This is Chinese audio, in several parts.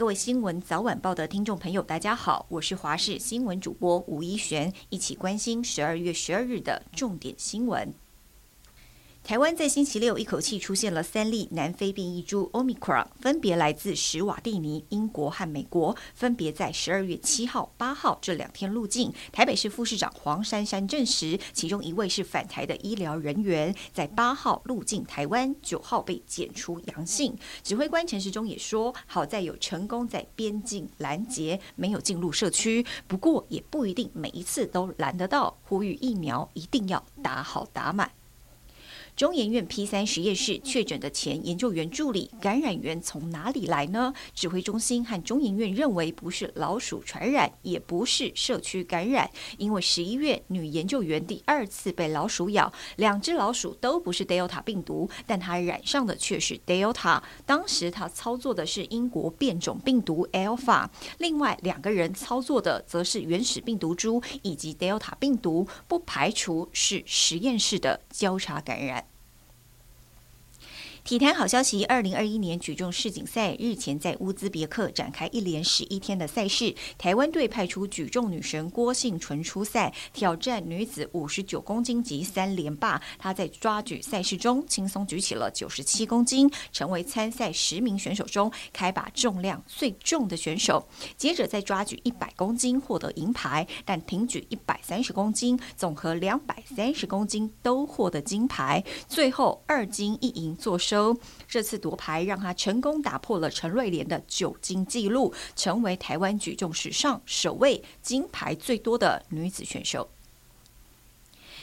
各位新闻早晚报的听众朋友，大家好，我是华视新闻主播吴一璇，一起关心十二月十二日的重点新闻。台湾在星期六一口气出现了三例南非变异株 Omicron，分别来自史瓦蒂尼、英国和美国，分别在十二月七号、八号这两天入境。台北市副市长黄珊珊证实，其中一位是返台的医疗人员，在八号入境台湾，九号被检出阳性。指挥官陈时中也说，好在有成功在边境拦截，没有进入社区。不过也不一定每一次都拦得到，呼吁疫苗一定要打好打满。中研院 P 三实验室确诊的前研究员助理感染源从哪里来呢？指挥中心和中研院认为不是老鼠传染，也不是社区感染，因为十一月女研究员第二次被老鼠咬，两只老鼠都不是 Delta 病毒，但她染上的却是 Delta。当时她操作的是英国变种病毒 Alpha，另外两个人操作的则是原始病毒株以及 Delta 病毒，不排除是实验室的交叉感染。体坛好消息：二零二一年举重世锦赛日前在乌兹别克展开一连十一天的赛事，台湾队派出举重女神郭婞淳出赛，挑战女子五十九公斤级三连霸。她在抓举赛事中轻松举起了九十七公斤，成为参赛十名选手中开把重量最重的选手。接着在抓举一百公斤获得银牌，但挺举一百三十公斤，总和两百三十公斤都获得金牌。最后二金一银作收。这次夺牌让他成功打破了陈瑞莲的九金纪录，成为台湾举重史上首位金牌最多的女子选手。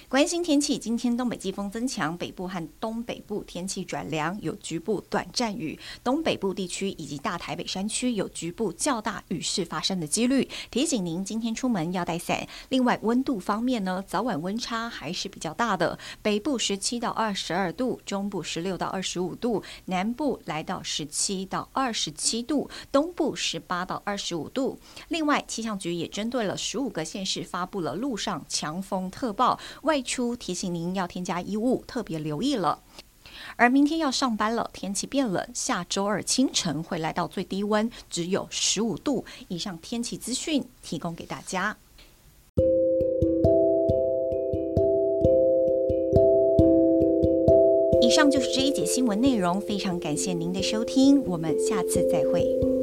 关心天气，今天东北季风增强，北部和东北部天气转凉，有局部短暂雨。东北部地区以及大台北山区有局部较大雨势发生的几率，提醒您今天出门要带伞。另外，温度方面呢，早晚温差还是比较大的，北部十七到二十二度，中部十六到二十五度，南部来到十七到二十七度，东部十八到二十五度。另外，气象局也针对了十五个县市发布了路上强风特报外。外出提醒您要添加衣物，特别留意了。而明天要上班了，天气变冷，下周二清晨会来到最低温只有十五度。以上天气资讯提供给大家。以上就是这一节新闻内容，非常感谢您的收听，我们下次再会。